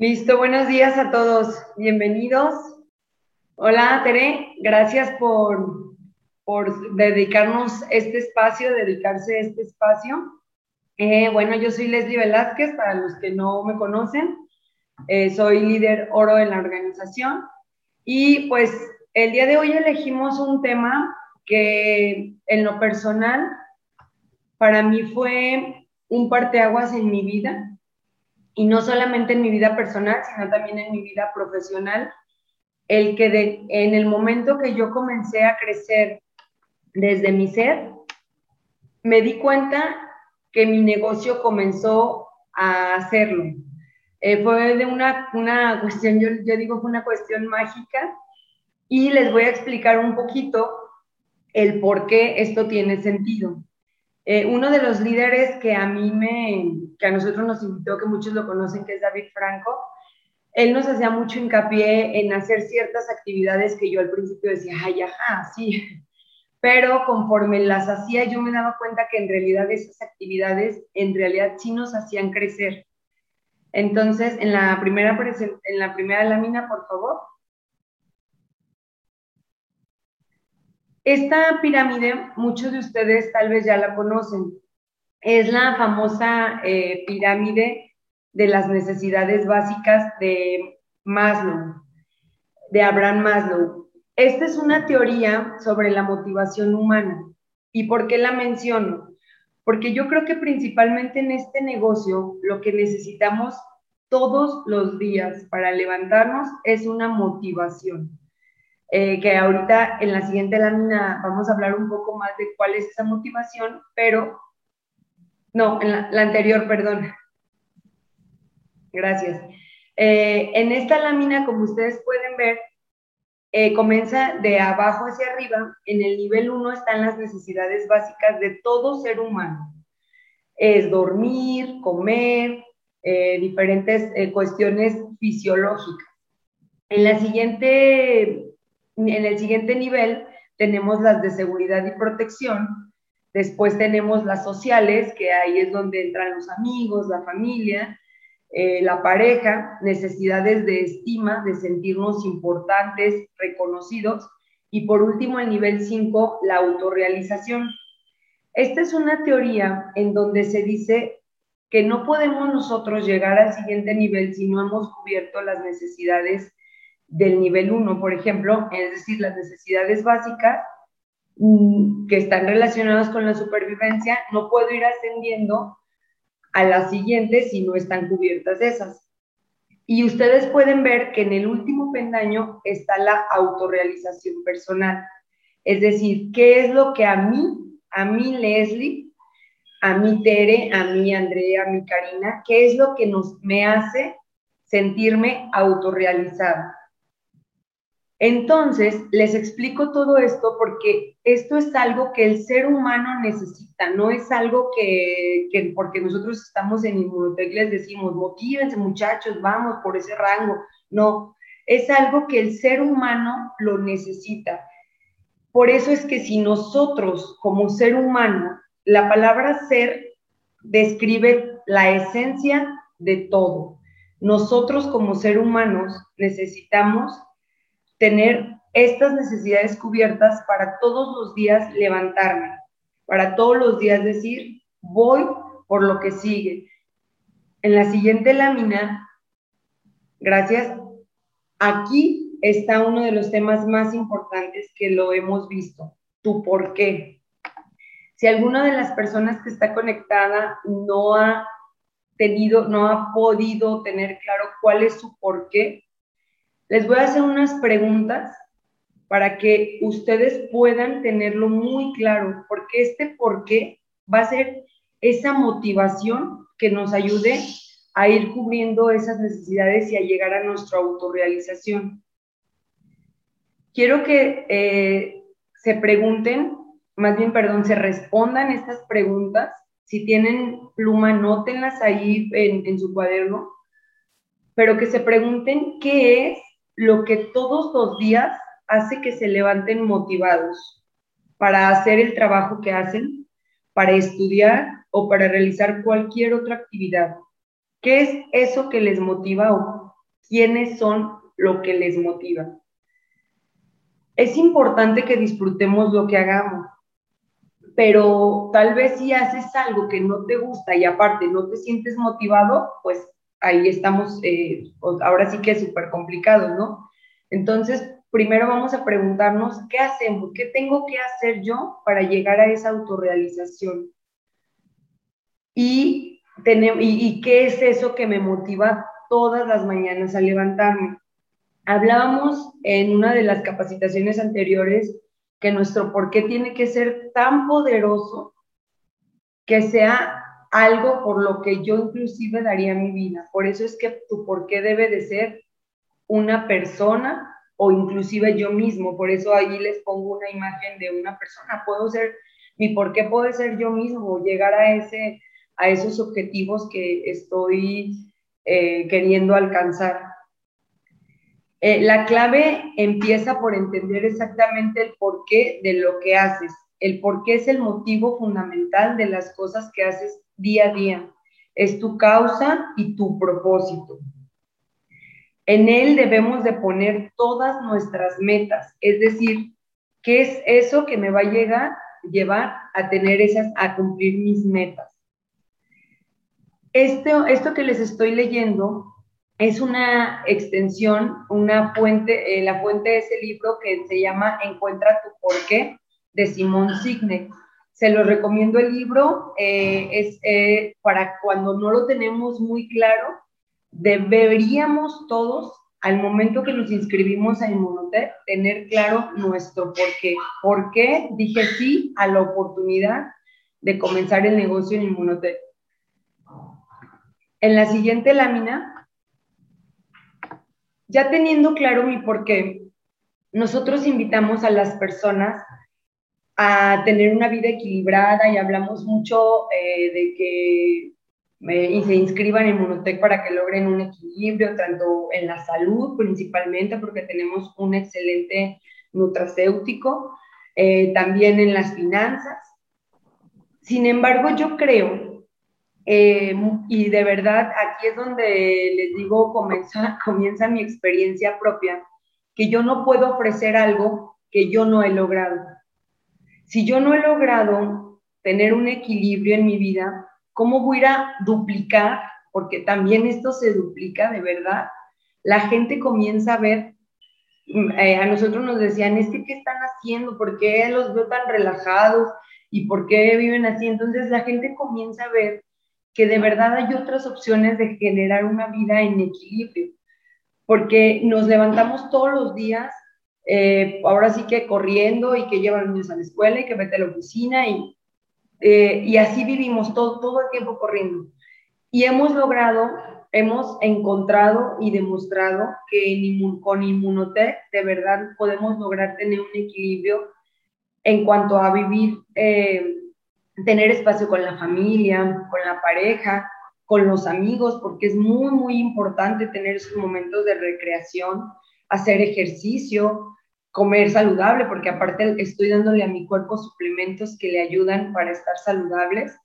Listo, buenos días a todos. Bienvenidos. Hola, Tere. Gracias por, por dedicarnos este espacio, dedicarse a este espacio. Eh, bueno, yo soy Leslie Velázquez, para los que no me conocen. Eh, soy líder oro en la organización. Y pues el día de hoy elegimos un tema que en lo personal para mí fue un parteaguas en mi vida y no solamente en mi vida personal, sino también en mi vida profesional, el que en el momento que yo comencé a crecer desde mi ser, me di cuenta que mi negocio comenzó a hacerlo. Eh, fue de una, una cuestión, yo, yo digo, fue una cuestión mágica y les voy a explicar un poquito el por qué esto tiene sentido. Eh, uno de los líderes que a mí me, que a nosotros nos invitó, que muchos lo conocen, que es David Franco, él nos hacía mucho hincapié en hacer ciertas actividades que yo al principio decía, ay, ajá, sí. Pero conforme las hacía, yo me daba cuenta que en realidad esas actividades, en realidad sí nos hacían crecer. Entonces, en la primera, en la primera lámina, por favor. Esta pirámide, muchos de ustedes tal vez ya la conocen. Es la famosa eh, pirámide de las necesidades básicas de Maslow, de Abraham Maslow. Esta es una teoría sobre la motivación humana. ¿Y por qué la menciono? Porque yo creo que principalmente en este negocio lo que necesitamos todos los días para levantarnos es una motivación. Eh, que ahorita en la siguiente lámina vamos a hablar un poco más de cuál es esa motivación, pero no, en la, anterior, perdón. Gracias. Eh, en esta lámina, como ustedes pueden ver, eh, comienza de abajo hacia arriba. En el nivel 1 están las necesidades básicas de todo ser humano. Es dormir, comer, diferentes cuestiones fisiológicas. En la siguiente en el siguiente nivel tenemos las de seguridad y protección, después tenemos las sociales, que ahí es donde entran los amigos, la familia, eh, la pareja, necesidades de estima, de sentirnos importantes, reconocidos, y por último el nivel 5, la autorrealización. Esta es una teoría en donde se dice que no podemos nosotros llegar al siguiente nivel si no hemos cubierto las necesidades del nivel 1, por ejemplo, es decir, las necesidades básicas mm, que están relacionadas con la supervivencia, no puedo ir ascendiendo a las siguientes si no están cubiertas esas. Y ustedes pueden ver que en el último pendaño está la autorrealización personal. Es decir, ¿qué es lo que a mí, a mí Leslie, a mí Tere, a mí Andrea, a mí Karina, qué es lo que nos, me hace sentirme autorrealizada? Entonces, les explico todo esto porque esto es algo que el ser humano necesita, no es algo que, porque nosotros estamos en Inmunotec les decimos, motívense muchachos, vamos por ese rango. No, es algo que el ser humano lo necesita. Por eso es que si nosotros como ser humano, la palabra ser describe la esencia de todo. Nosotros como ser humanos necesitamos tener estas necesidades cubiertas para todos los días levantarme, para todos los días decir, voy por lo que sigue. En la siguiente lámina, gracias, aquí está uno de los temas más importantes que lo hemos visto, tu por qué. Si alguna de las personas que está conectada no ha tenido, no ha podido tener claro cuál es su por qué, les voy a hacer unas preguntas para que ustedes puedan tenerlo muy claro, porque este por qué va a ser esa motivación que nos ayude a ir cubriendo esas necesidades y a llegar a nuestra autorrealización. Quiero que eh, se pregunten, más bien, perdón, se respondan estas preguntas. Si tienen pluma, nótenlas ahí en, en su cuaderno, pero que se pregunten qué es lo que todos los días hace que se levanten motivados para hacer el trabajo que hacen, para estudiar o para realizar cualquier otra actividad. ¿Qué es eso que les motiva o quiénes son, lo que les motiva. Es importante que disfrutemos lo que hagamos, pero tal vez si haces algo que no te gusta y aparte no te sientes motivado, pues ahí estamos, eh, ahora sí que es súper complicado, ¿no? Entonces, primero vamos a preguntarnos, ¿qué hacemos? ¿Qué tengo que hacer yo para llegar a esa autorrealización? Y, y, qué es eso que me motiva todas las mañanas a levantarme? Hablábamos en una de las capacitaciones anteriores que nuestro por qué tiene que ser tan poderoso que sea algo por lo que yo inclusive daría mi vida. Por eso es que tu por qué debe de ser una persona o inclusive yo mismo. Por eso ahí les pongo una imagen de una persona. Puedo ser, mi por qué puede ser yo mismo, llegar a, ese, a esos objetivos que estoy eh, queriendo alcanzar. Eh, la clave empieza por entender exactamente el porqué de lo que haces. El porqué es el motivo fundamental de las cosas que haces día a día. Es tu causa y tu propósito. En él debemos de poner todas nuestras metas, es decir, ¿qué es eso que me va a llegar, llevar a tener esas, a cumplir mis metas? Esto, esto que les estoy leyendo es una extensión, una fuente, eh, la fuente de ese libro que se llama Encuentra tu porqué de Simón Signet. Se lo recomiendo el libro, eh, es eh, para cuando no lo tenemos muy claro, deberíamos todos, al momento que nos inscribimos a Inmunotech, tener claro nuestro porqué. ¿Por qué dije sí a la oportunidad de comenzar el negocio en Inmunotech? En la siguiente lámina ya teniendo claro mi porqué, nosotros invitamos a las personas a tener una vida equilibrada y hablamos mucho eh, de que se inscriban en Monotec para que logren un equilibrio, tanto en la salud principalmente, porque tenemos un excelente nutracéutico, eh, también en las finanzas. Sin embargo, yo creo eh, y de verdad, aquí es donde les digo, comienza, comienza mi experiencia propia, que yo no puedo ofrecer algo que yo no he logrado. Si yo no he logrado tener un equilibrio en mi vida, ¿cómo voy a duplicar? Porque también esto se duplica de verdad. La gente comienza a ver, mm, eh, a nosotros nos decían, es que, ¿qué están haciendo? ¿Por qué los veo tan relajados? ¿Y por qué viven así? Entonces la gente comienza a ver que de verdad hay otras opciones de generar una vida en equilibrio, porque nos levantamos todos los días, eh, ahora sí que corriendo y que llevan los niños a la escuela y que vete a la oficina y, eh, y así vivimos todo, todo el tiempo corriendo. Y hemos logrado, hemos encontrado y demostrado que con Inmunotech de verdad podemos lograr tener un equilibrio en cuanto a vivir eh, tener espacio con la familia, con la pareja, con los amigos, porque es muy, muy importante tener esos momentos de recreación, hacer ejercicio, comer saludable, porque aparte estoy dándole a mi cuerpo suplementos que le ayudan para estar saludables.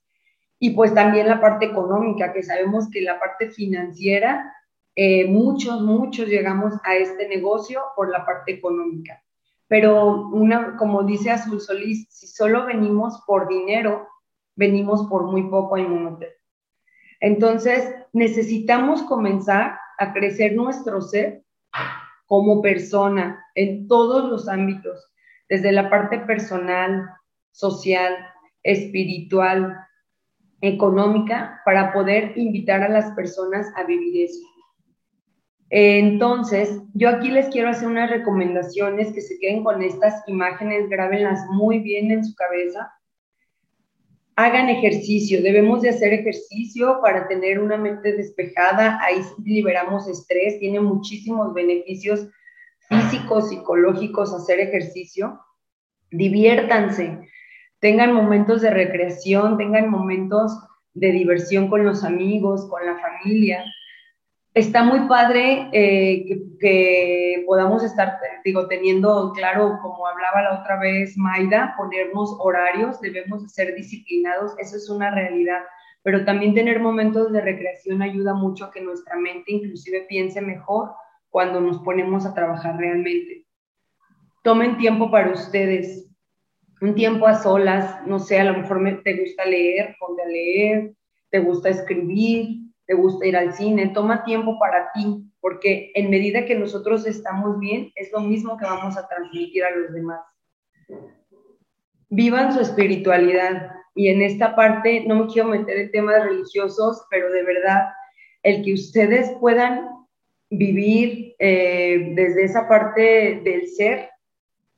Y pues también la parte económica, que sabemos que la parte financiera, eh, muchos, muchos llegamos a este negocio por la parte económica. Pero una, como dice Azul Solís, si solo venimos por dinero, venimos por muy poco a Inmunotech. Entonces, necesitamos comenzar a crecer nuestro ser como persona en todos los ámbitos, desde la parte personal, social, espiritual, económica, para poder invitar a las personas a vivir eso. Entonces, yo aquí les quiero hacer unas recomendaciones que se queden con estas imágenes, grábenlas muy bien en su cabeza. Hagan ejercicio, debemos de hacer ejercicio para tener una mente despejada, ahí liberamos estrés, tiene muchísimos beneficios físicos, psicológicos hacer ejercicio. Diviértanse, tengan momentos de recreación, tengan momentos de diversión con los amigos, con la familia está muy padre eh, que, podamos estar, digo, teniendo claro, como hablaba la otra vez Maida, ponernos horarios, debemos ser disciplinados, eso es una realidad. pero también tener momentos de recreación ayuda mucho a que nuestra mente inclusive piense mejor cuando nos ponemos a trabajar realmente. Tomen tiempo para ustedes, un tiempo a solas, no sé, a lo mejor te gusta leer, ponte a leer, te gusta escribir, te gusta ir al cine, toma tiempo para ti, porque en medida que nosotros estamos bien, es lo mismo que vamos a transmitir a los demás. Vivan su espiritualidad y en esta parte no me quiero meter en temas religiosos, pero de verdad, el que ustedes puedan vivir eh, desde esa parte del ser,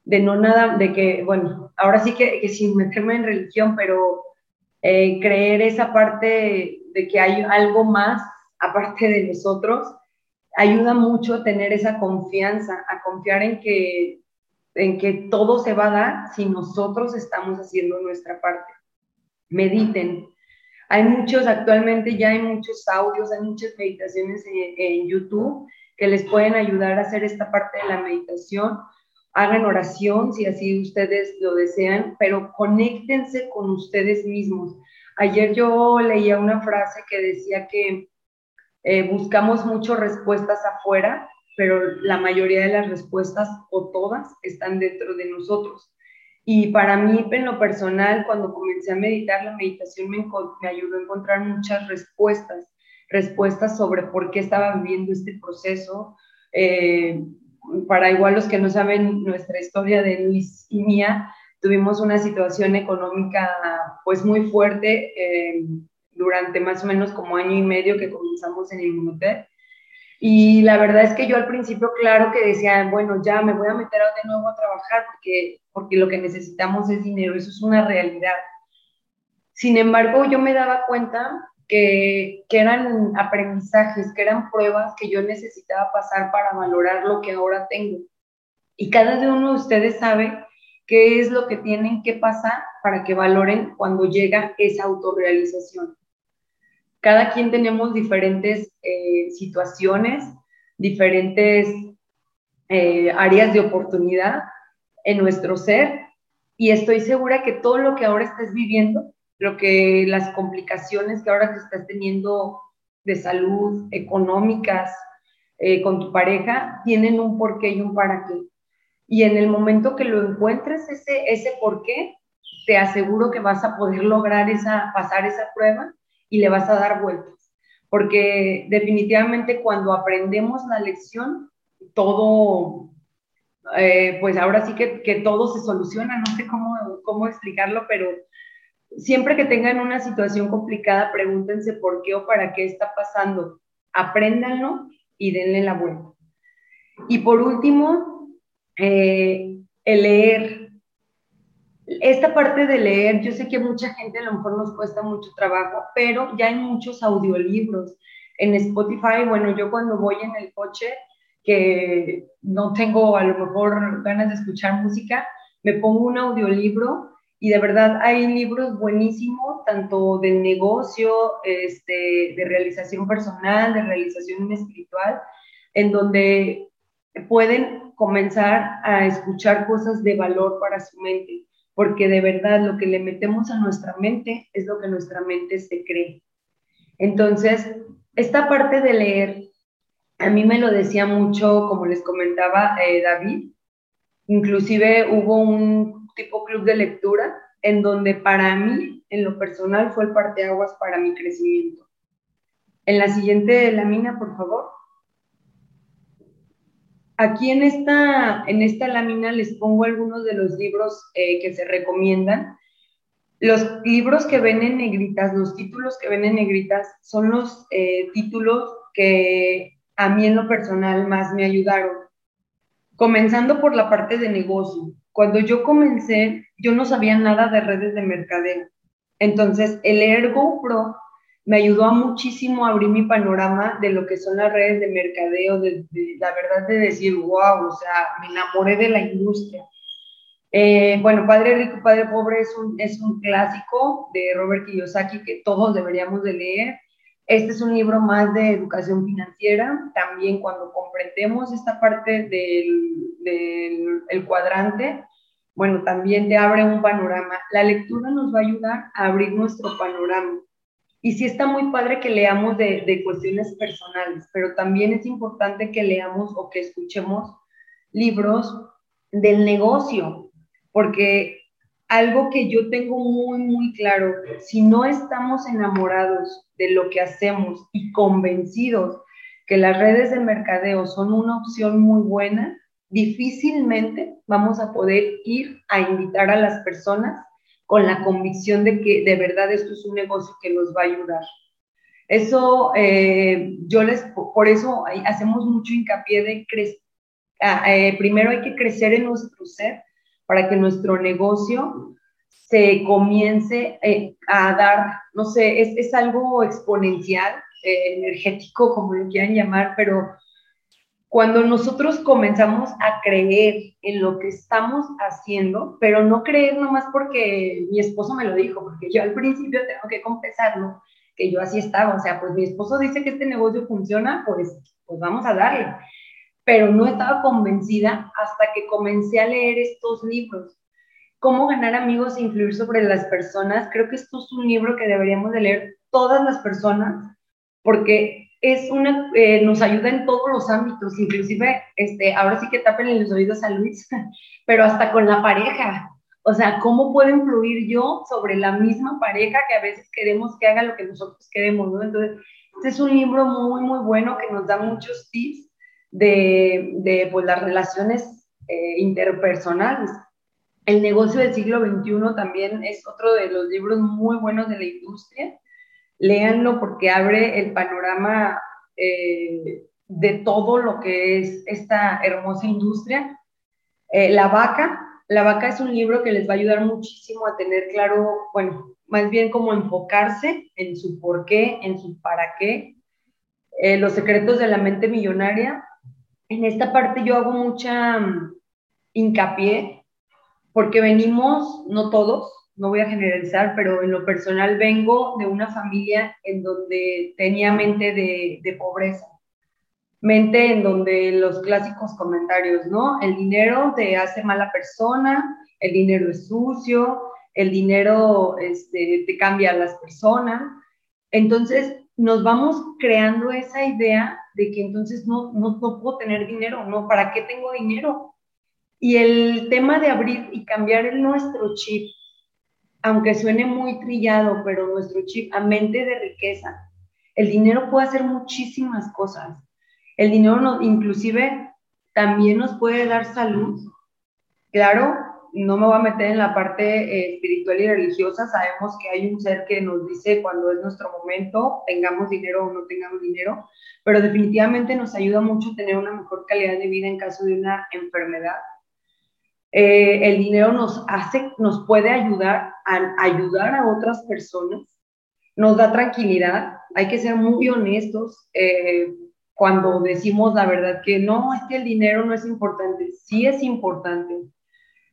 de no nada, de que, bueno, ahora sí que, que sin meterme en religión, pero eh, creer esa parte de que hay algo más aparte de nosotros, ayuda mucho a tener esa confianza, a confiar en que, en que todo se va a dar si nosotros estamos haciendo nuestra parte. Mediten. Hay muchos, actualmente ya hay muchos audios, hay muchas meditaciones en, en YouTube que les pueden ayudar a hacer esta parte de la meditación. Hagan oración si así ustedes lo desean, pero conéctense con ustedes mismos. Ayer yo leía una frase que decía que eh, buscamos mucho respuestas afuera, pero la mayoría de las respuestas o todas están dentro de nosotros. Y para mí, en lo personal, cuando comencé a meditar, la meditación me, me ayudó a encontrar muchas respuestas, respuestas sobre por qué estaba viviendo este proceso. Eh, para igual los que no saben nuestra historia de Luis y mía, tuvimos una situación económica pues muy fuerte eh, durante más o menos como año y medio que comenzamos en Inmunotech. Y la verdad es que yo al principio, claro que decía, bueno, ya me voy a meter de nuevo a trabajar porque, porque lo que necesitamos es dinero, eso es una realidad. Sin embargo, yo me daba cuenta que, que eran aprendizajes, que eran pruebas que yo necesitaba pasar para valorar lo que ahora tengo. Y cada uno de ustedes sabe qué es lo que tienen que pasar para que valoren cuando llega esa autorrealización. Cada quien tenemos diferentes eh, situaciones, diferentes eh, áreas de oportunidad en nuestro ser y estoy segura que todo lo que ahora estás viviendo, lo que las complicaciones que ahora estás teniendo de salud, económicas, eh, con tu pareja, tienen un porqué y un para qué. Y en el momento que lo encuentres, ese, ese por qué, te aseguro que vas a poder lograr esa, pasar esa prueba y le vas a dar vueltas. Porque definitivamente cuando aprendemos la lección, todo, eh, pues ahora sí que, que, todo se soluciona, no sé cómo, cómo explicarlo, pero siempre que tengan una situación complicada, pregúntense por qué o para qué está pasando, apréndanlo y denle la vuelta. Y por último, eh, el leer. Esta parte de leer, yo sé que mucha gente a lo mejor nos cuesta mucho trabajo, pero ya hay muchos audiolibros en Spotify. Bueno, yo cuando voy en el coche, que no tengo a lo mejor ganas de escuchar música, me pongo un audiolibro y de verdad hay libros buenísimos, tanto del negocio, este, de realización personal, de realización espiritual, en donde pueden comenzar a escuchar cosas de valor para su mente, porque de verdad lo que le metemos a nuestra mente es lo que nuestra mente se cree. Entonces, esta parte de leer, a mí me lo decía mucho, como les comentaba eh, David, inclusive hubo un tipo club de lectura en donde para mí, en lo personal, fue el parteaguas para mi crecimiento. En la siguiente lámina, por favor. Aquí en esta, en esta lámina les pongo algunos de los libros eh, que se recomiendan. Los libros que ven en negritas, los títulos que ven en negritas, son los eh, títulos que a mí en lo personal más me ayudaron. Comenzando por la parte de negocio. Cuando yo comencé, yo no sabía nada de redes de mercadeo. Entonces, el Ergo Pro me ayudó a muchísimo a abrir mi panorama de lo que son las redes de mercadeo, de, la verdad de decir, wow, o sea, me enamoré de la industria. Eh, bueno, Padre Rico, Padre Pobre es un, es un clásico de Robert Kiyosaki que todos deberíamos de leer. Este es un libro más de educación financiera. También cuando comprendemos esta parte del, del el cuadrante, bueno, también te abre un panorama. La lectura nos va a ayudar a abrir nuestro panorama Y sí está muy padre que leamos de, de cuestiones personales, pero también es importante que leamos o que escuchemos libros del negocio, porque algo que yo tengo muy, muy claro, si no estamos enamorados de lo que hacemos y convencidos que las redes de mercadeo son una opción muy buena, difícilmente vamos a poder ir a invitar a las personas con la convicción de que de verdad esto es un negocio que nos va a ayudar. Eso, eh, yo les, por eso hacemos mucho hincapié de crecer. Eh, primero hay que crecer en nuestro ser para que nuestro negocio se comience eh, a dar, no sé, es, es algo exponencial, energético, como lo quieran llamar, pero cuando nosotros comenzamos a creer en lo que estamos haciendo, pero no creer nomás porque mi esposo me lo dijo, porque yo al principio tengo que confesarlo, que yo así estaba, o sea, pues mi esposo dice que este negocio funciona, pues, pues vamos a darle. Pero no estaba convencida hasta que comencé a leer estos libros. Cómo ganar amigos e influir sobre las personas. Creo que esto es un libro que deberíamos de leer todas las personas, porque es una, eh, nos ayuda en todos los ámbitos, inclusive, este, ahora sí que tapen en los oídos a Luis, pero hasta con la pareja. O sea, ¿cómo puedo influir yo sobre la misma pareja que a veces queremos que haga lo que nosotros queremos, ¿no? Entonces, este es un libro muy, muy bueno que nos da muchos tips de, de pues, las relaciones eh, interpersonales. El negocio del siglo XXI también es otro de los libros muy buenos de la industria léanlo porque abre el panorama eh, de todo lo que es esta hermosa industria. Eh, la vaca, la vaca es un libro que les va a ayudar muchísimo a tener claro, bueno, más bien como enfocarse en su por qué, en su para qué, eh, los secretos de la mente millonaria. En esta parte yo hago mucha mm, hincapié porque venimos, no todos, no voy a generalizar, pero en lo personal vengo de una familia en donde tenía mente de, pobreza, mente en donde los clásicos comentarios, ¿no? El dinero te hace mala persona, el dinero es sucio, el dinero este, te cambia a las personas. Entonces nos vamos creando esa idea de que entonces no, no, no puedo tener dinero, ¿no? ¿Para qué tengo dinero? Y el tema de abrir y cambiar el nuestro chip aunque suene muy trillado, pero nuestro chip a mente de riqueza, el dinero puede hacer muchísimas cosas. El dinero inclusive también nos puede dar salud. Claro, no me voy a meter en la parte eh, espiritual y religiosa, sabemos que hay un ser que nos dice cuando es nuestro momento, tengamos dinero o no tengamos dinero, pero definitivamente nos ayuda mucho tener una mejor calidad de vida en caso de una enfermedad eh, el dinero nos hace, nos puede ayudar a ayudar a otras personas, nos da tranquilidad, hay que ser muy honestos eh, cuando decimos la verdad que no, es que el dinero no es importante, sí es importante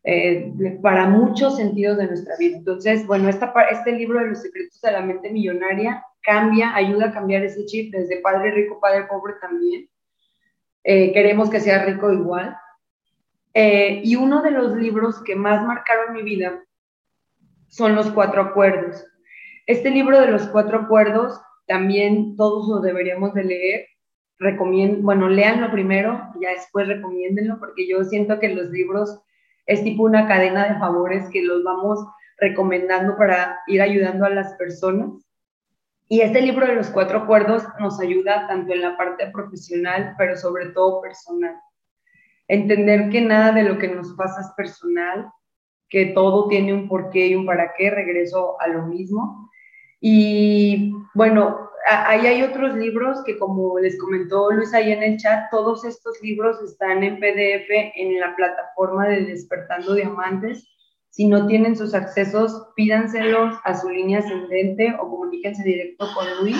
eh, para muchos sentidos de nuestra vida. Entonces, bueno, esta, este libro de los secretos de la mente millonaria cambia, ayuda a cambiar ese chip desde padre rico, padre pobre también. queremos que sea rico igual, eh, y uno de los libros que más marcaron mi vida son los cuatro acuerdos. Este libro de los cuatro acuerdos también todos lo deberíamos de leer. Recomiendo, bueno, léanlo primero, ya después recomiéndenlo, porque yo siento que los libros es tipo una cadena de favores que los vamos recomendando para ir ayudando a las personas. Y este libro de los cuatro acuerdos nos ayuda tanto en la parte profesional, pero sobre todo personal entender que nada de lo que nos pasa es personal, que todo tiene un porqué y un para qué, regreso a lo mismo. Y bueno, ahí hay otros libros que como les comentó Luis ahí en el chat, todos estos libros están en PDF en la plataforma de Despertando Diamantes. Si no tienen sus accesos, pídanselos a su línea ascendente o comuníquense directo con Luis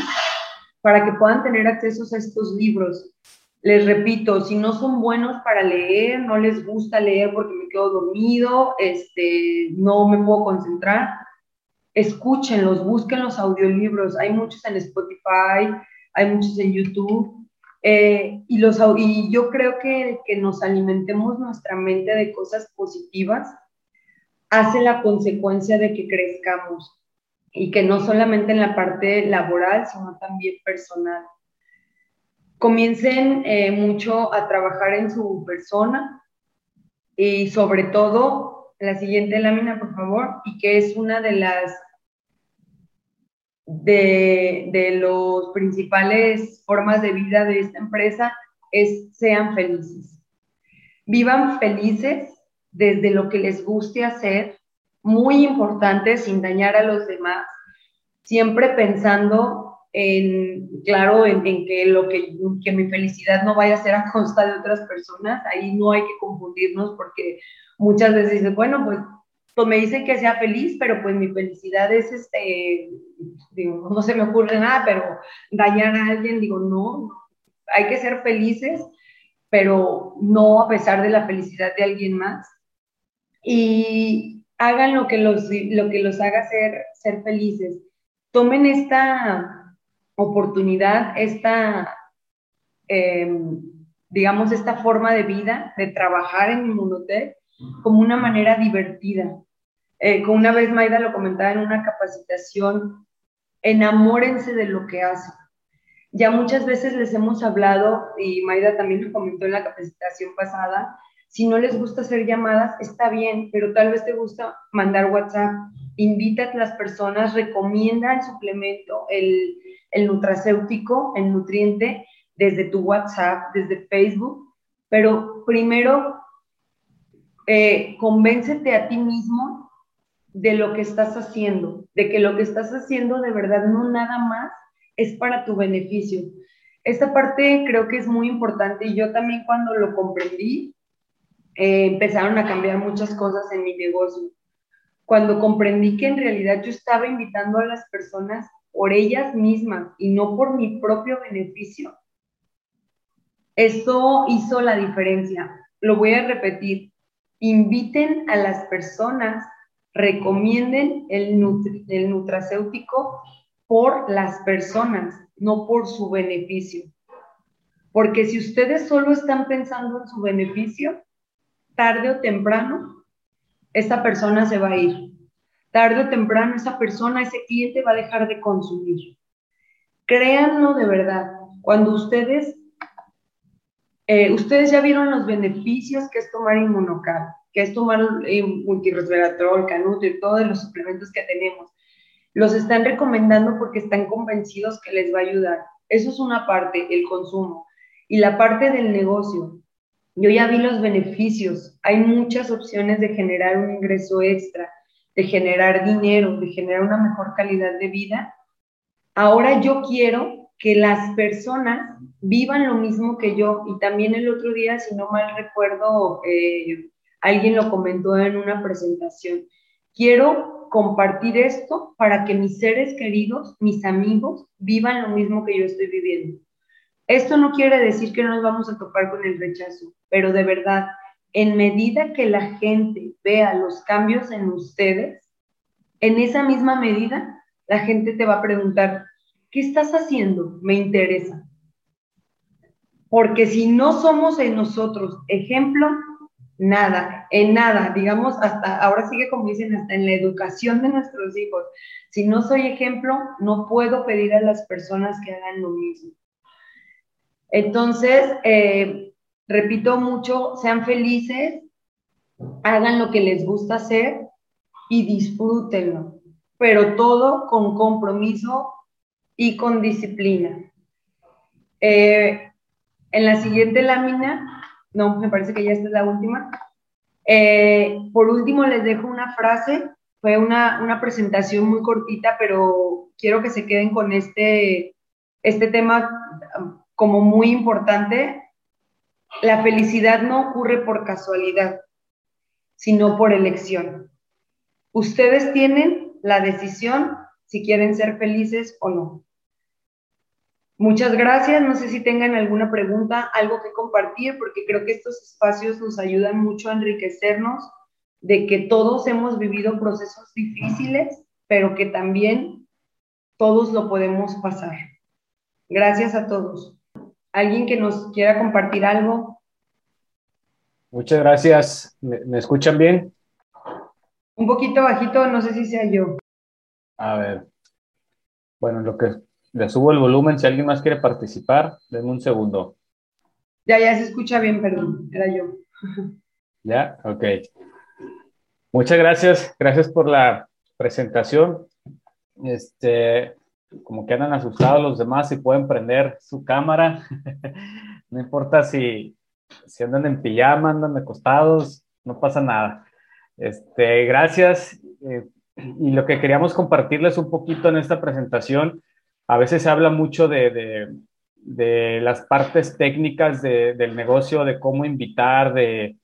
para que puedan tener acceso a estos libros les repito, si no son buenos para leer, no les gusta leer porque quedo dormido, este, no me puedo concentrar, escúchenlos, busquen los audiolibros. Hay muchos en Spotify, hay muchos en YouTube. Eh, y, los, y yo creo que que nos alimentemos nuestra mente de cosas positivas hace la consecuencia de que crezcamos. y que no solamente en la parte laboral, sino también personal. Comiencen eh, mucho a trabajar en su persona y sobre todo, la siguiente lámina, por favor, y que es una de las de, de los principales formas de vida de esta empresa es sean felices. Vivan felices desde lo que les guste hacer, muy importante, sin dañar a los demás, siempre pensando en, claro, en, que lo que, que mi felicidad no vaya a ser a costa de otras personas, ahí no hay que confundirnos porque muchas veces dicen, bueno, pues, pues me dicen que sea feliz, pero pues mi felicidad es, este, digo, no se me ocurre nada, pero dañar a alguien, digo, no, hay que ser felices, pero no a pesar de la felicidad de alguien más. Y hagan lo que los, lo que los haga ser, ser felices. Tomen esta oportunidad, esta, em, digamos, esta forma de vida, de trabajar en Inmunotech como una manera divertida. Eh, como una vez Maida lo comentaba en una capacitación, enamórense de lo que hacen. Ya muchas veces les hemos hablado, y Maida también lo comentó en la capacitación pasada, si no les gusta hacer llamadas, está bien, pero tal vez te gusta mandar WhatsApp. Invita a las personas, recomienda el suplemento, el, el nutracéutico, el nutriente, desde tu WhatsApp, desde Facebook, pero primero eh, convéncete a ti mismo de lo que estás haciendo, de que lo que estás haciendo de verdad no nada más es para tu beneficio. Esta parte creo que es muy importante y yo también cuando lo comprendí, eh, empezaron a cambiar muchas cosas en mi negocio. Cuando comprendí que en realidad yo estaba invitando a las personas por ellas mismas y no por mi propio beneficio, esto hizo la diferencia. Lo voy a repetir. Inviten a las personas, recomienden el, el nutracéutico por las personas, no por su beneficio. Porque si ustedes solo están pensando en su beneficio, tarde o temprano, esa persona se va a ir. Tarde o temprano, esa persona, ese cliente va a dejar de consumir. Créanlo de verdad. Cuando ustedes, eh, ustedes ya vieron los beneficios que es tomar inmunocal, que es tomar multiresveratrol, canutri, todos los suplementos que tenemos. Los están recomendando porque están convencidos que les va a ayudar. Eso es una parte, el consumo. Y la parte del negocio, yo ya vi los beneficios. Hay muchas opciones de generar un ingreso extra, de generar dinero, de generar una mejor calidad de vida. Ahora yo quiero que las personas vivan lo mismo que yo. Y también el otro día, si no mal recuerdo, eh, alguien lo comentó en una presentación. Quiero compartir esto para que mis seres queridos, mis amigos, vivan lo mismo que yo estoy viviendo. Esto no quiere decir que no nos vamos a topar con el rechazo, pero de verdad, en medida que la gente vea los cambios en ustedes, en esa misma medida, la gente te va a preguntar, ¿qué estás haciendo? Me interesa. Porque si no somos en nosotros ejemplo, nada, en nada, digamos, hasta ahora sigue como dicen, hasta en la educación de nuestros hijos. Si no soy ejemplo, no puedo pedir a las personas que hagan lo mismo. Entonces, eh, repito mucho, sean felices, hagan lo que les gusta hacer y disfrútenlo, pero todo con compromiso y con disciplina. Eh, en la siguiente lámina, no, me parece que ya esta es la última. Eh, por último, les dejo una frase. Fue una, una, presentación muy cortita, pero quiero que se queden con este, este tema como muy importante, la felicidad no ocurre por casualidad, sino por elección. Ustedes tienen la decisión si quieren ser felices o no. Muchas gracias. No sé si tengan alguna pregunta, algo que compartir, porque creo que estos espacios nos ayudan mucho a enriquecernos de que todos hemos vivido procesos difíciles, pero que también todos lo podemos pasar. Gracias a todos. ¿Alguien que nos quiera compartir algo? Muchas gracias. ¿Me, escuchan bien? Un poquito bajito, no sé si sea yo. A ver. Bueno, lo que le subo el volumen, si alguien más quiere participar, denme un segundo. Ya, ya se escucha bien, perdón, era yo. Ya, ok. Muchas gracias, gracias por la presentación. Este, como que andan asustados los demás y pueden prender su cámara. no importa si, si andan en pijama, andan acostados, no pasa nada. Este, gracias. Eh, y lo que queríamos compartirles un poquito en esta presentación, a veces se habla mucho de, de, las partes técnicas del negocio, de cómo invitar, de,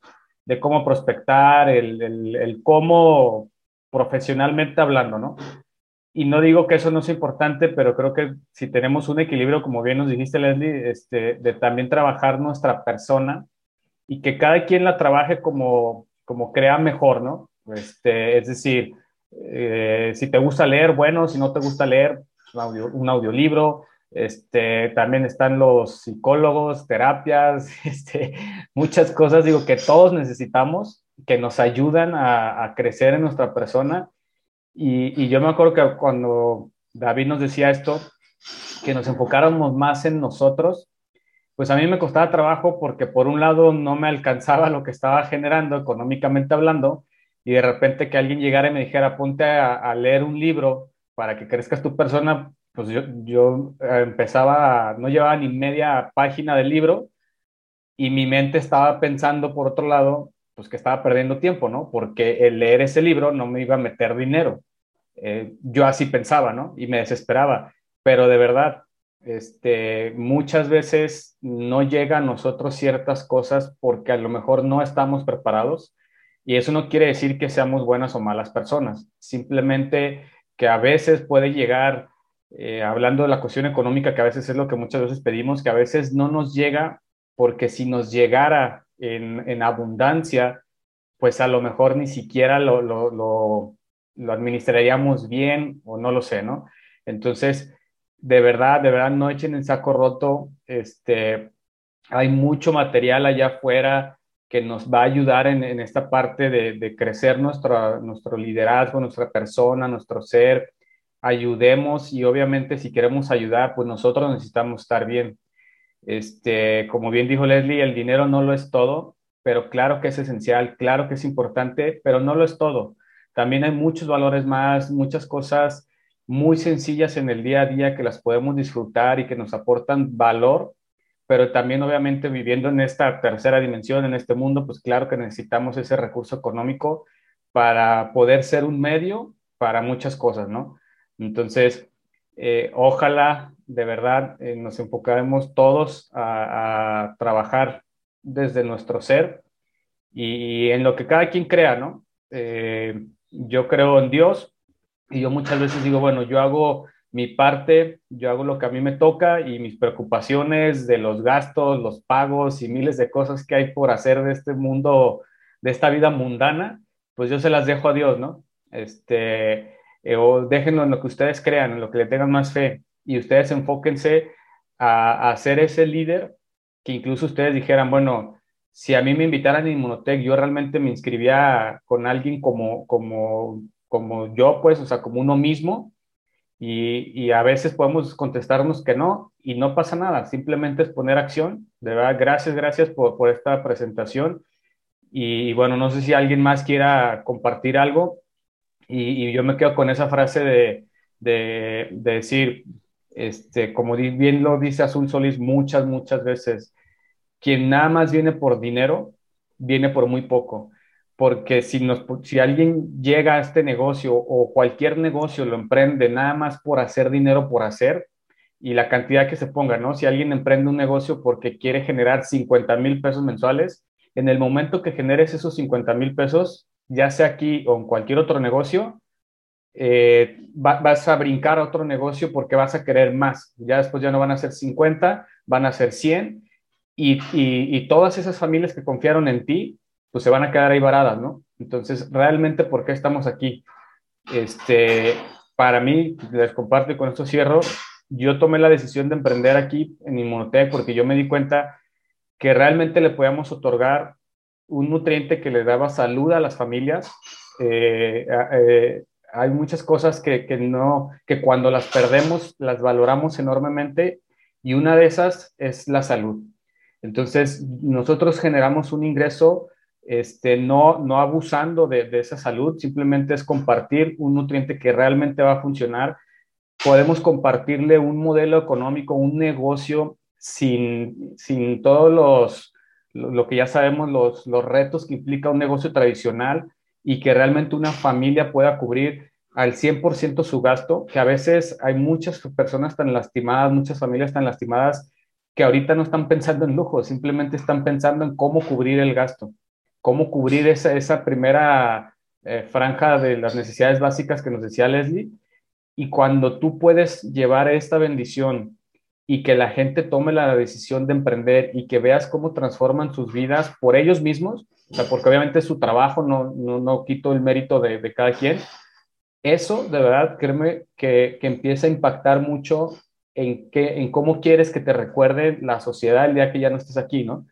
cómo prospectar, el, el, el, cómo profesionalmente hablando, ¿no? Y no digo que eso no sea importante, pero creo que si tenemos un equilibrio, como bien nos dijiste, Leslie, este, de también trabajar nuestra persona y que cada quien la trabaje como, como crea mejor, ¿no? Este, es decir, eh, si te gusta leer, bueno, si no te gusta leer, un, audio, un audiolibro. Este, también están los psicólogos, terapias, este, muchas cosas, digo, que todos necesitamos, que nos ayudan a, a crecer en nuestra persona. Y, yo me acuerdo que cuando David nos decía esto, que nos enfocáramos más en nosotros, pues a mí me costaba trabajo porque por un lado no me alcanzaba lo que estaba generando económicamente hablando, y de repente que alguien llegara y me dijera, ponte a, leer un libro para que crezcas tu persona, pues yo, yo eh, empezaba, no llevaba ni media página del libro y mi mente estaba pensando por otro lado, pues que estaba perdiendo tiempo, ¿no? Porque el leer ese libro no me iba a meter dinero. Eh, yo así pensaba, ¿no? Y me desesperaba. Pero de verdad, este, muchas veces no llega a nosotros ciertas cosas porque a lo mejor no estamos preparados y eso no quiere decir que seamos buenas o malas personas, simplemente que a veces puede llegar, eh, hablando de la cuestión económica, que a veces es lo que muchas veces pedimos, que a veces no nos llega, porque si nos llegara en, abundancia, pues a lo mejor ni siquiera lo, lo, lo, administraríamos bien o no lo sé, ¿no? Entonces, de verdad, de verdad, no echen en saco roto, este, hay mucho material allá afuera, que nos va a ayudar en, esta parte de, crecer nuestro, nuestro liderazgo, nuestra persona, nuestro ser. Ayudemos y obviamente si queremos ayudar, pues nosotros necesitamos estar bien. Este, como bien dijo Leslie, el dinero no lo es todo, pero claro que es esencial, claro que es importante, pero no lo es todo. También hay muchos valores más, muchas cosas muy sencillas en el día a día que las podemos disfrutar y que nos aportan valor pero también obviamente viviendo en esta tercera dimensión, en este mundo, pues claro que necesitamos ese recurso económico para poder ser un medio para muchas cosas, ¿no? Entonces, eh, ojalá de verdad eh, nos enfocáramos todos a, trabajar desde nuestro ser y, en lo que cada quien crea, ¿no? Eh, yo creo en Dios y yo muchas veces digo, bueno, yo hago mi parte, yo hago lo que a mí me toca y mis preocupaciones de los gastos, los pagos y miles de cosas que hay por hacer de este mundo, de esta vida mundana, pues yo se las dejo a Dios, ¿no? Este, eh, o déjenlo en lo que ustedes crean, en lo que le tengan más fe y ustedes enfóquense a, a ser ese líder que incluso ustedes dijeran, bueno, si a mí me invitaran a Inmunotech, yo realmente me inscribía con alguien como, como, como yo, pues, o sea, como uno mismo, y, a veces podemos contestarnos que no y no pasa nada, simplemente es poner acción. De verdad, gracias, gracias por, esta presentación. Y, bueno, no sé si alguien más quiera compartir algo. Y, yo me quedo con esa frase de, de, decir, este, como bien lo dice Azul Solís muchas, muchas veces, quien nada más viene por dinero, viene por muy poco porque si, alguien llega a este negocio o cualquier negocio lo emprende nada más por hacer dinero por hacer y la cantidad que se ponga, ¿no? Si alguien emprende un negocio porque quiere generar 50 mil pesos mensuales, en el momento que generes esos 50 mil pesos, ya sea aquí o en cualquier otro negocio, eh, vas a brincar a otro negocio porque vas a querer más. Ya después ya no van a ser 50, van a ser 100 y, y, y todas esas familias que confiaron en ti pues se van a quedar ahí varadas, ¿no? Entonces, realmente, ¿por qué estamos aquí? Este, para mí, les comparto y con esto cierro, yo tomé la decisión de emprender aquí en Inmunotech porque yo me di cuenta que realmente le podíamos otorgar un nutriente que le daba salud a las familias, eh, eh, hay muchas cosas que, que, no, que cuando las perdemos las valoramos enormemente y una de esas es la salud. Entonces, nosotros generamos un ingreso este, no, no abusando de, de, esa salud, simplemente es compartir un nutriente que realmente va a funcionar. Podemos compartirle un modelo económico, un negocio sin, sin todos los, lo que ya sabemos, los, los retos que implica un negocio tradicional y que realmente una familia pueda cubrir al 100% su gasto, que a veces hay muchas personas tan lastimadas, muchas familias tan lastimadas que ahorita no están pensando en lujo, simplemente están pensando en cómo cubrir el gasto, cómo cubrir esa, esa primera eh, franja de las necesidades básicas que nos decía Leslie. Y cuando tú puedes llevar esta bendición y que la gente tome la decisión de emprender y que veas cómo transforman sus vidas por ellos mismos, o sea, porque obviamente su trabajo, no, no, no quito el mérito de, de, cada quien, eso de verdad, créeme que, que empieza a impactar mucho en, qué, en cómo quieres que te recuerde la sociedad el día que ya no estés aquí, ¿no?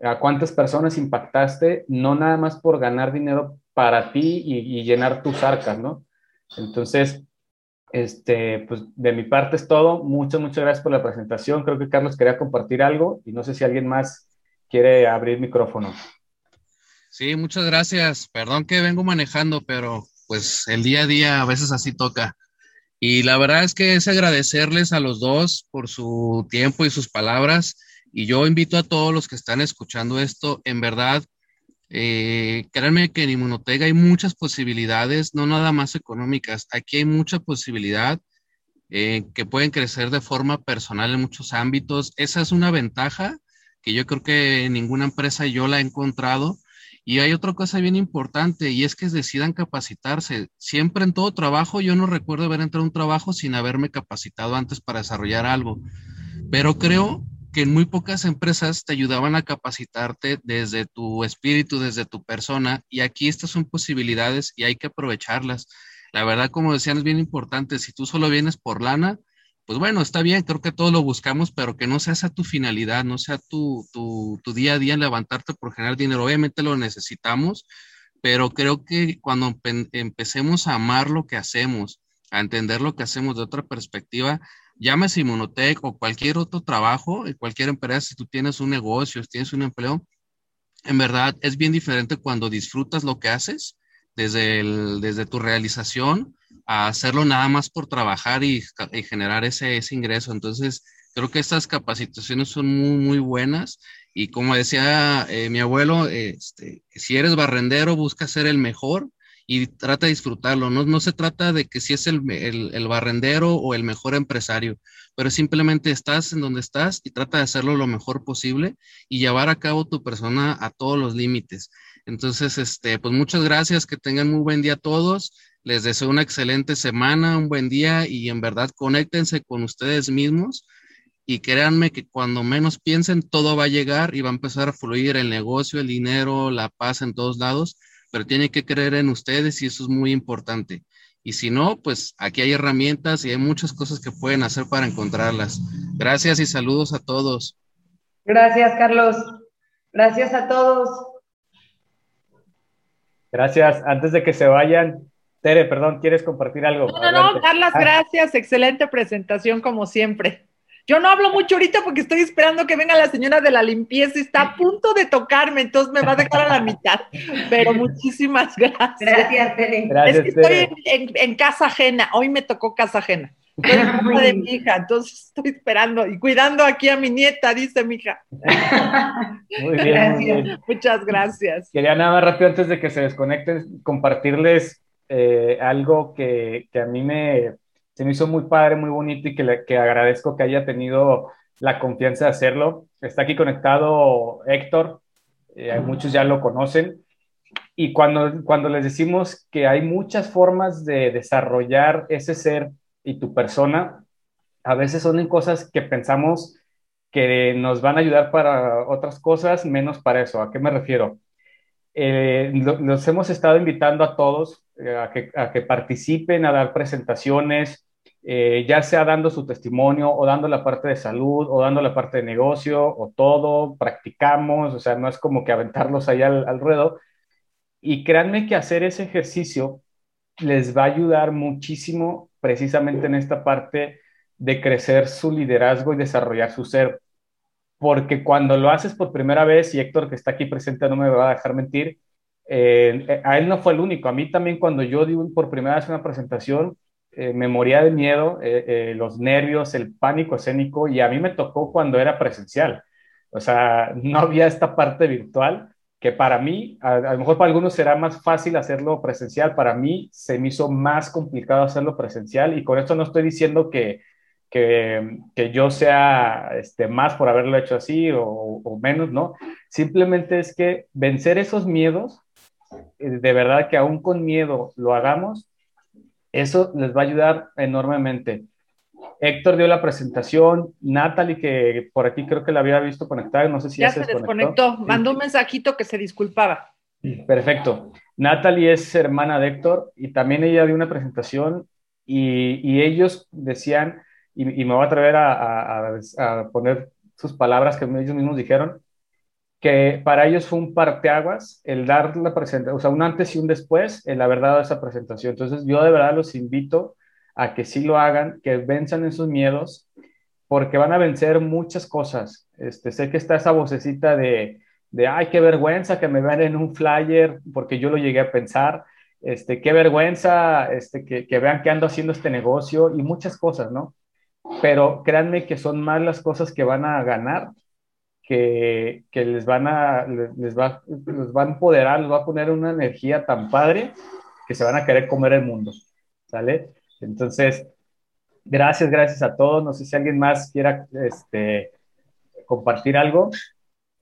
A cuántas personas impactaste, no nada más por ganar dinero para ti y llenar tus arcas, ¿no? Entonces, este, pues de mi parte es todo. Muchas, muchas gracias por la presentación. Creo que Carlos quería compartir algo y no sé si alguien más quiere abrir micrófono. Sí, muchas gracias. Perdón que vengo manejando, pero pues el día a día a veces así toca. Y la verdad es que es agradecerles a los dos por su tiempo y sus palabras. Y yo invito a todos los que están escuchando esto, en verdad, eh, créanme que en Inmunotega hay muchas posibilidades, no nada más económicas. Aquí hay mucha posibilidad eh, que pueden crecer de forma personal en muchos ámbitos. Esa es una ventaja que yo creo que ninguna empresa yo la he encontrado y hay otra cosa bien importante y es que decidan capacitarse. Siempre en todo trabajo, yo no recuerdo haber entrado a un trabajo sin haberme capacitado antes para desarrollar algo, pero creo que en muy pocas empresas te ayudaban a capacitarte desde tu espíritu, desde tu persona y aquí estas son posibilidades y hay que aprovecharlas. La verdad, como decían, es bien importante. Si tú solo vienes por lana, pues bueno, está bien, creo que todos lo buscamos, pero que no sea esa tu finalidad, no sea tu, tu, tu día a día levantarte por generar dinero. Obviamente lo necesitamos, pero creo que cuando empecemos a amar lo que hacemos, a entender lo que hacemos de otra perspectiva, llámese Inmunotech o cualquier otro trabajo, en cualquier empresa, si tú tienes un negocio, si tienes un empleo, en verdad es bien diferente cuando disfrutas lo que haces desde, el, desde tu realización a hacerlo nada más por trabajar y, y generar ese, ese, ingreso. Entonces, creo que estas capacitaciones son muy, muy buenas. Y como decía eh, mi abuelo, este, si eres barrendero, busca ser el mejor y trata de disfrutarlo. No, no se trata de que si es el, el, barrendero o el mejor empresario, pero simplemente estás en donde estás y trata de hacerlo lo mejor posible y llevar a cabo tu persona a todos los límites. Entonces, este, pues muchas gracias, que tengan muy buen día todos. Les deseo una excelente semana, un buen día y en verdad conéctense con ustedes mismos y créanme que cuando menos piensen todo va a llegar y va a empezar a fluir el negocio, el dinero, la paz en todos lados, pero tienen que creer en ustedes y eso es muy importante. Y si no, pues aquí hay herramientas y hay muchas cosas que pueden hacer para encontrarlas. Gracias y saludos a todos. Gracias, Carlos. Gracias a todos. Gracias. Antes de que se vayan, Tere, perdón, ¿quieres compartir algo? No, no, no, Carlas, ah. gracias. Excelente presentación, como siempre. Yo no hablo mucho ahorita porque estoy esperando que venga la señora de la limpieza y está a punto de tocarme, entonces me va a dejar a la mitad. Pero muchísimas gracias. Gracias, Tere. Gracias, es que estoy en, en, en, casa ajena. Hoy me tocó casa ajena. Estoy de mi hija, entonces estoy esperando y cuidando aquí a mi nieta, dice mi hija. Muy bien, muy bien. Muchas gracias. Quería nada más rápido antes de que se desconecten, compartirles eh, algo que, que, a mí me, se me hizo muy padre, muy bonito y que, le, que agradezco que haya tenido la confianza de hacerlo. Está aquí conectado Héctor, eh, muchos ya lo conocen. Y cuando, cuando les decimos que hay muchas formas de desarrollar ese ser y tu persona, a veces son en cosas que pensamos que nos van a ayudar para otras cosas, menos para eso. ¿A qué me refiero? Eh, los hemos estado invitando a todos eh, a, que, a, que, participen, a dar presentaciones, eh, ya sea dando su testimonio o dando la parte de salud o dando la parte de negocio o todo, practicamos, o sea, no es como que aventarlos allá al, ruedo. Y créanme que hacer ese ejercicio les va a ayudar muchísimo precisamente en esta parte de crecer su liderazgo y desarrollar su ser. Porque cuando lo haces por primera vez, y Héctor que está aquí presente no me va a dejar mentir, eh, a él no fue el único, a mí también cuando yo di por primera vez una presentación, eh, me moría de miedo, eh, los nervios, el pánico escénico, y a mí me tocó cuando era presencial. O sea, no había esta parte virtual que para mí, a, lo mejor para algunos será más fácil hacerlo presencial, para mí se me hizo más complicado hacerlo presencial y con esto no estoy diciendo que, que, que yo sea este, más por haberlo hecho así o, o, menos, ¿no? Simplemente es que vencer esos miedos, eh, de verdad que aún con miedo lo hagamos, eso les va a ayudar enormemente. Héctor dio la presentación, Natalie, que por aquí creo que la había visto conectada, no sé si ya, se, desconectó. Mandó un mensajito que se disculpaba. Perfecto. Natalie es hermana de Héctor y también ella dio una presentación y, ellos decían, y, me voy a atrever a, poner sus palabras que ellos mismos dijeron, que para ellos fue un parteaguas el dar la presentación, o sea, un antes y un después en haber dado esa presentación. Entonces, yo de verdad los invito a que sí lo hagan, que venzan esos miedos, porque van a vencer muchas cosas. Este, sé que está esa vocecita de, de, ay, qué vergüenza que me vean en un flyer, porque yo lo llegué a pensar, este, qué vergüenza este, que, que vean que ando haciendo este negocio y muchas cosas, ¿no? Pero créanme que son más las cosas que van a ganar que, les van a les va, les va a empoderar, les va a poner una energía tan padre que se van a querer comer el mundo, ¿sale? Entonces, gracias, gracias a todos. No sé si alguien más quiera este, compartir algo.